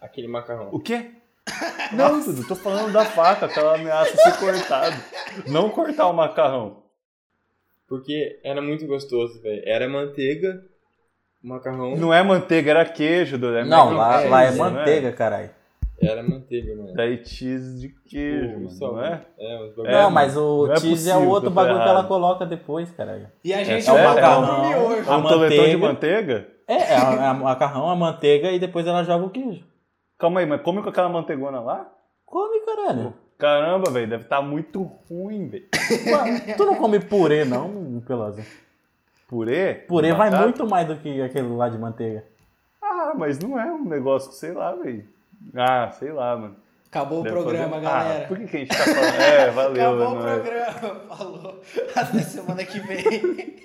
Aquele macarrão.
O quê? Não, Dudu, tô falando da faca, que ela ameaça ser cortada. Não cortar o macarrão.
Porque era muito gostoso, velho. Era manteiga, macarrão.
Não é manteiga, era queijo, Dudu. É
Não, lá,
cheese,
lá é
não
manteiga, caralho.
Era manteiga, mano.
Daí cheese de queijo,
Pô,
mano,
só,
não é?
É,
É,
não, mas o
não é
cheese é o
possível
outro
que eu tô
bagulho que ela
errado.
coloca depois, caralho.
E a gente
É o
joga
macarrão.
no miojo.
A
É um toletão de
manteiga. É, é, a, é macarrão, a manteiga e depois ela joga o queijo.
Calma aí, mas come com aquela manteigona lá?
Come, caralho.
Caramba, velho, deve estar muito ruim, velho.
Tu não come purê, não, Pelosa?
Purê?
Purê vai
Batata?
muito mais do que aquele lá de manteiga.
Ah, mas não é um negócio, sei lá, velho. Ah, sei lá, mano.
Acabou o
Deve
programa,
fazer-
galera.
Ah, por que, que a gente tá falando? É, valeu,
Acabou o
é
programa. Falou. Até semana que vem.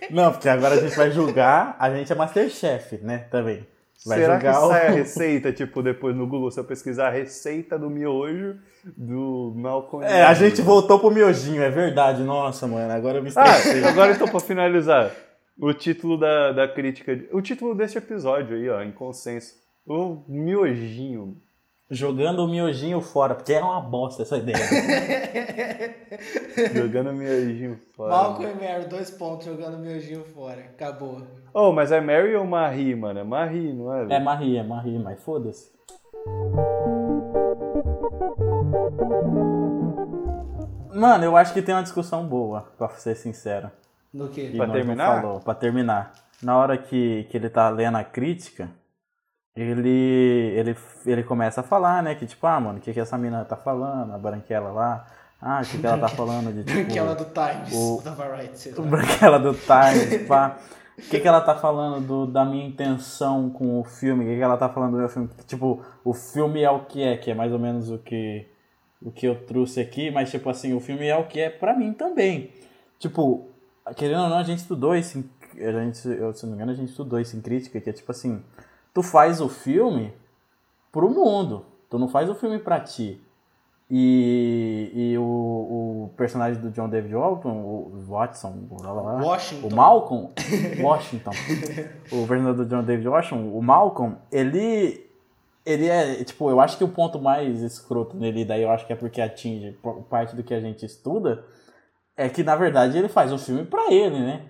Não, porque agora a gente vai julgar, a gente é Masterchef, né, também. Vai
Será que
o...
sai a receita, tipo, depois no Google, se eu pesquisar a receita do miojo do Malcolm?
É, a gente voltou pro miojinho, é verdade. Nossa, mano, agora eu me estressei.
Ah, agora então, pra finalizar, o título da, da crítica, o título deste episódio aí, ó, em consenso, o miojinho.
Jogando o miojinho fora, porque é uma bosta essa ideia.
Jogando miojinho fora.
Malcolm e Mary, dois pontos jogando miojinho fora. Acabou.
Oh, mas é Mary ou Marie, mano? É Marie, não é?
É? Marie, é Marie, mas foda-se. Mano, eu acho que tem uma discussão boa, pra ser sincero.
No
que
que?
Pra terminar?
Falou, pra terminar. Na hora que, que ele tá lendo a crítica, ele, ele, ele começa a falar, né? Que tipo, ah, mano, o que, que essa mina tá falando? A branquela lá. Ah, o que, que ela tá falando de tipo.
Aquela do Times,
o-
da Variety.
O branquela do Times, pá. O que, que ela tá falando do, da minha intenção com o filme? O que, que ela tá falando do meu filme? Tipo, o filme é o que é, que é mais ou menos o que, o que eu trouxe aqui, mas tipo assim, o filme é o que é pra mim também. Tipo, querendo ou não, a gente estudou isso, em- a gente, eu, se não me engano, a gente estudou isso em crítica, que é tipo assim, tu faz o filme pro mundo, tu não faz o filme pra ti. E, e o, o personagem do John David Walton, o Watson, blá, blá, blá, o Malcolm, Washington, o personagem do John David Washington, o Malcolm, ele, ele é, tipo, eu acho que o ponto mais escroto nele, daí eu acho que é porque atinge parte do que a gente estuda, é que na verdade ele faz o filme pra ele, né?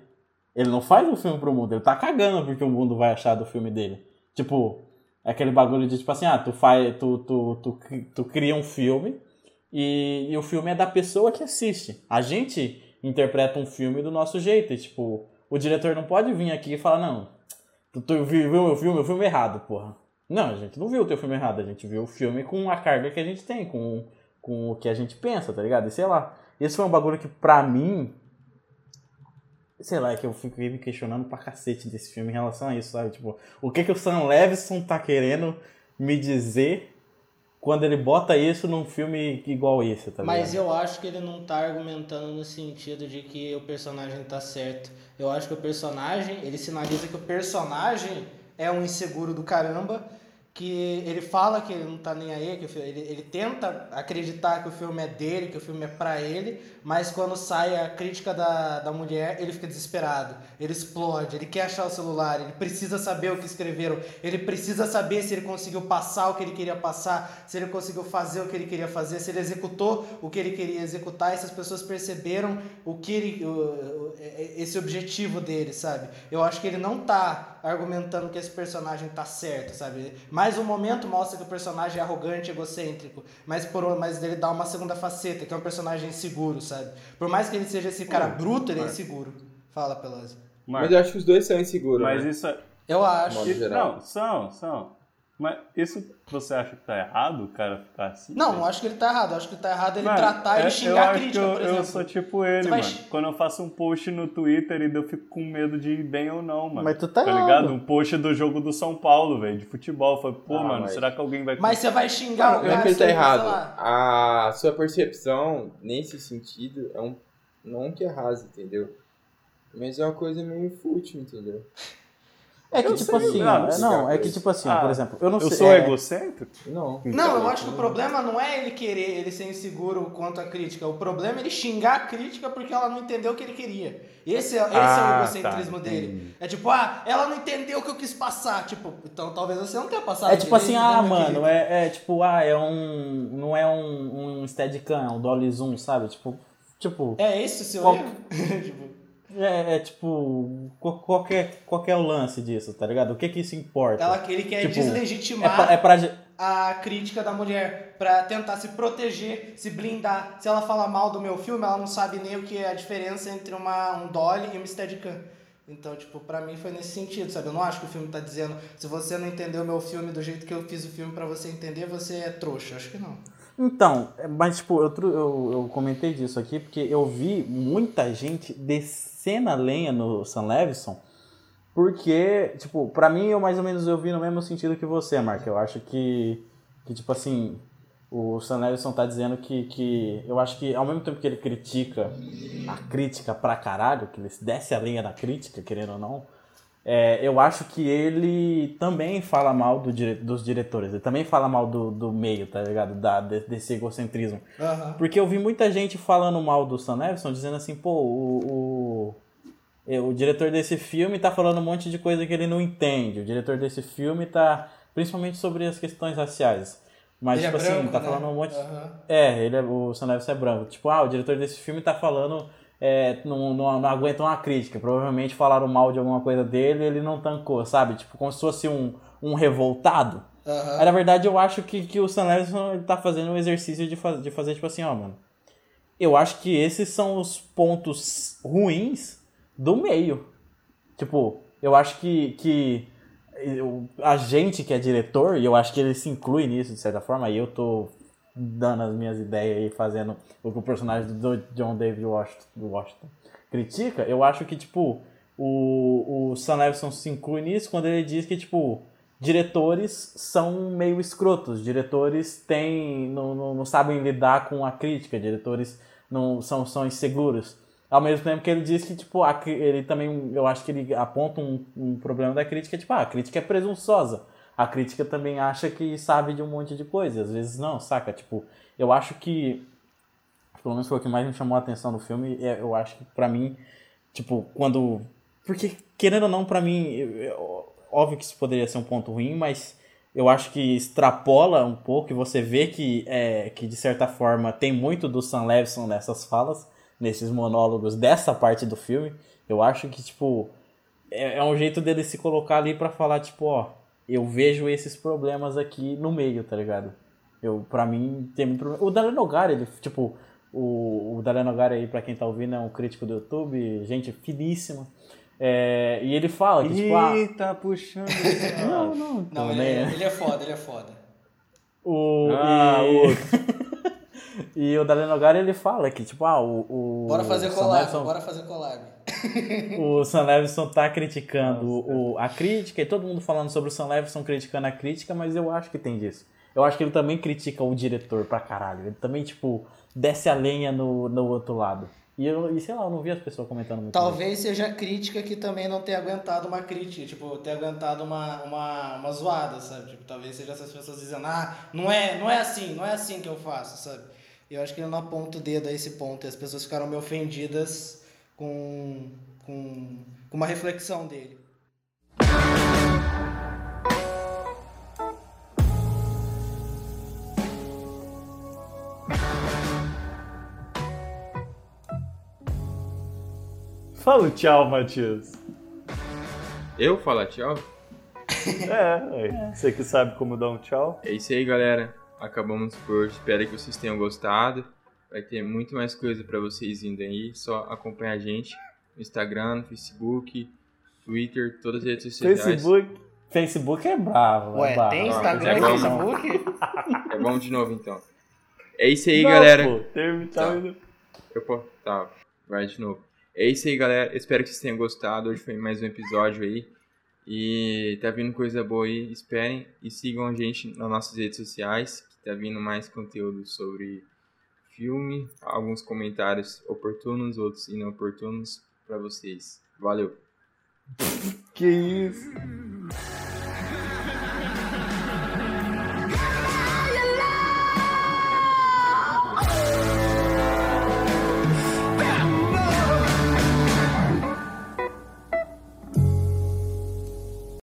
Ele não faz o filme pro mundo, ele tá cagando porque o mundo vai achar do filme dele. Tipo, é aquele bagulho de tipo assim, ah, tu faz, tu, tu, tu, tu cria um filme E, e o filme é da pessoa que assiste. A gente interpreta um filme do nosso jeito. E, tipo, o diretor não pode vir aqui e falar, não, tu, tu viu meu filme, o filme errado, porra. Não, a gente não viu o teu filme errado, a gente viu o filme com a carga que a gente tem, com, com o que a gente pensa, tá ligado? E sei lá. Esse foi um bagulho que, pra mim, sei lá, é que eu fico me questionando pra cacete desse filme em relação a isso, sabe? Tipo, o que que o Sam Levinson tá querendo me dizer quando ele bota isso num filme igual esse, tá ligado?
Mas eu acho que ele não tá argumentando no sentido de que o personagem tá certo. Eu acho que o personagem, ele sinaliza que o personagem é um inseguro do caramba, que ele fala que ele não tá nem aí, que o fi- ele, ele tenta acreditar que o filme é dele, que o filme é pra ele, mas quando sai a crítica da, da mulher, ele fica desesperado, ele explode, ele quer achar o celular, ele precisa saber o que escreveram, ele precisa saber se ele conseguiu passar o que ele queria passar, se ele conseguiu fazer o que ele queria fazer, se ele executou o que ele queria executar, e essas pessoas perceberam o que ele, o- esse objetivo dele, sabe? Eu acho que ele não tá argumentando que esse personagem tá certo, sabe? Mais um momento mostra que o personagem é arrogante, egocêntrico, mas por mas ele dá uma segunda faceta, que é um personagem inseguro, sabe? Por mais que ele seja esse cara bruto, ele é inseguro. Fala, Pelosi.
Mas
Mas,
eu acho que os dois são inseguros.
mas
né?
isso é.
Eu acho.
Modo
isso-
geral.
Não, são, são. Mas isso você acha que tá errado, o cara ficar assim?
Não, não acho que ele tá errado. Eu acho que ele tá errado ele
Mano,
tratar
é-
e
eu
xingar a
acho
crítica,
que eu,
por
eu
exemplo.
sou tipo ele,
vai
mano. Quando eu faço um post no Twitter e eu fico com medo de ir bem ou não, mano.
Mas tu tá
ligado?
errado.
Um post do jogo do São Paulo, velho, de futebol. Eu falei, pô,
Ah,
mano,
mas-
será que alguém vai...
Mas você vai xingar o
Não é
cara.
que ele tá errado. A sua percepção, nesse sentido, é um. Não que é rasa, entendeu? Mas é uma coisa meio fútil, entendeu?
É que,
Eu
tipo
sei,
assim,
não,
ó,
isso
não,
é
que, tipo assim,
Ah,
por exemplo, eu não
Eu
sei.
sou
é,
egocêntrico?
Não.
Não, eu acho que o problema não é ele querer, ele ser inseguro quanto à crítica. O problema é ele xingar a crítica porque ela não entendeu o que ele queria. Esse é, esse é o
Ah,
egocentrismo
tá,
dele.
entendi.
É tipo, ah, ela não entendeu o que eu quis passar. Tipo, então talvez você não tenha passado.
É tipo assim, ah,
né, meu
mano, é, é tipo, ah, é um. Não é um, um Steadicam, é um Dolly Zoom, sabe? Tipo. Tipo.
É esse o seu
Qual-
erro? Tipo,
É, é tipo. qual- que, é, qual que é o lance disso, tá ligado? O que que isso importa?
ela, ele quer
Tipo,
deslegitimar
É pra, é pra
a crítica da mulher pra tentar se proteger, se blindar. Se ela fala mal do meu filme, ela não sabe nem o que é a diferença entre uma, um Dolly e uma Steadicam. Então, tipo, pra mim foi nesse sentido, sabe? Eu não acho que o filme tá dizendo, se você não entendeu o meu filme do jeito que eu fiz o filme pra você entender, você é trouxa. Acho que não.
Então, mas tipo, eu, eu, eu comentei disso aqui porque eu vi muita gente descendo a lenha no Sam Levinson, porque, tipo, pra mim eu mais ou menos eu vi no mesmo sentido que você, Mark. Eu acho que, que tipo assim, o Sam Levinson tá dizendo que, que eu acho que ao mesmo tempo que ele critica a crítica pra caralho, que ele desce a linha da crítica, querendo ou não, é, eu acho que ele também fala mal do dire- dos diretores, ele também fala mal do, do meio, tá ligado? Da, de- desse egocentrismo. Porque eu vi muita gente falando mal do Sam Levinson, dizendo assim, pô, o, o, é, o diretor desse filme tá falando um monte de coisa que ele não entende. O diretor desse filme tá, principalmente sobre as questões raciais. Mas,
Ele é
tipo assim,
branco,
tá
né?
falando um monte... É, ele é, o Sam Levinson é branco. Tipo, ah, o diretor desse filme tá falando, é, não, não, não aguenta uma crítica. Provavelmente falaram mal de alguma coisa dele e ele não tancou, sabe? Tipo, como se fosse um, um revoltado.
Aham.
Aí, na verdade, eu acho que, que o Sam ele tá fazendo um exercício de, faz, de fazer, tipo assim, ó, mano. Eu acho que esses são os pontos ruins do meio. Tipo, eu acho que, que eu- a gente que é diretor, e eu acho que ele se inclui nisso, de certa forma, aí eu tô dando as minhas ideias aí, fazendo o que o personagem do John David Washington, critica, eu acho que, tipo, o, o Sam Levinson se inclui nisso quando ele diz que, tipo, diretores são meio escrotos, diretores têm, não, não, não sabem lidar com a crítica, diretores não são, são inseguros. Ao mesmo tempo que ele diz que, tipo, a, ele também, eu acho que ele aponta um, um problema da crítica, tipo, ah, a crítica é presunçosa. A crítica também acha que sabe de um monte de coisa, às vezes não, saca? Tipo, eu acho que, pelo menos foi o que mais me chamou a atenção no filme, é, eu acho que pra mim, tipo, quando... Porque, querendo ou não, pra mim, eu- eu- óbvio que isso poderia ser um ponto ruim, mas eu acho que extrapola um pouco e você vê que, é, que de certa forma, tem muito do Sam Levinson nessas falas, nesses monólogos dessa parte do filme. Eu acho que, tipo, é, é um jeito dele se colocar ali pra falar, tipo, ó, eu vejo esses problemas aqui no meio, tá ligado? Eu, pra mim, tem muito problema. O Dalen Nogari, ele, tipo, o, o Nogari aí, pra quem tá ouvindo, é um crítico do YouTube, gente finíssima. É, e ele fala que, tipo, ah,
tá puxando.
não, não,
Não, ele
também,
é, ele é foda, ele é foda.
O,
Ah,
e, e o Dalen Nogari, ele fala que, tipo, ah, o... o
Bora fazer collab,
Levinson-
bora fazer collab.
O Sam Levinson tá criticando o, a crítica, e todo mundo falando sobre o Sam Levinson criticando a crítica, mas eu acho que tem disso. Eu acho que ele também critica o diretor pra caralho. Ele também, tipo, desce a lenha no, no outro lado. E, eu, e sei lá, eu não vi as pessoas comentando muito.
Talvez seja a crítica que também não tenha aguentado uma crítica, tipo, ter aguentado uma, uma, uma zoada, sabe? Tipo, talvez seja essas pessoas dizendo, ah, não é, não é assim, não é assim que eu faço, sabe? Eu acho que ele não aponta o dedo a esse ponto, e as pessoas ficaram meio ofendidas com, com, com uma reflexão dele.
Fala tchau, Matias.
Eu falar tchau?
É, é, você que sabe como dar um tchau.
É isso aí, galera. Acabamos por hoje. Espero que vocês tenham gostado. Vai ter muito mais coisa pra vocês indo aí. Só acompanhar a gente no Instagram, no Facebook, Twitter, todas as redes sociais.
Facebook.
Facebook é bravo, é
Ué,
bravo.
tem Instagram e
é.
Facebook?
É bom de novo então. É isso aí,
Não,
galera.
Pô, termo
Tá. Eu posso. Tá, vai de novo. É isso aí, galera. Espero que vocês tenham gostado. Hoje foi mais um episódio aí. E tá vindo coisa boa aí. Esperem e sigam a gente nas nossas redes sociais. Tá vindo mais conteúdo sobre filme. Alguns comentários oportunos, outros inoportunos pra vocês. Valeu!
Que isso?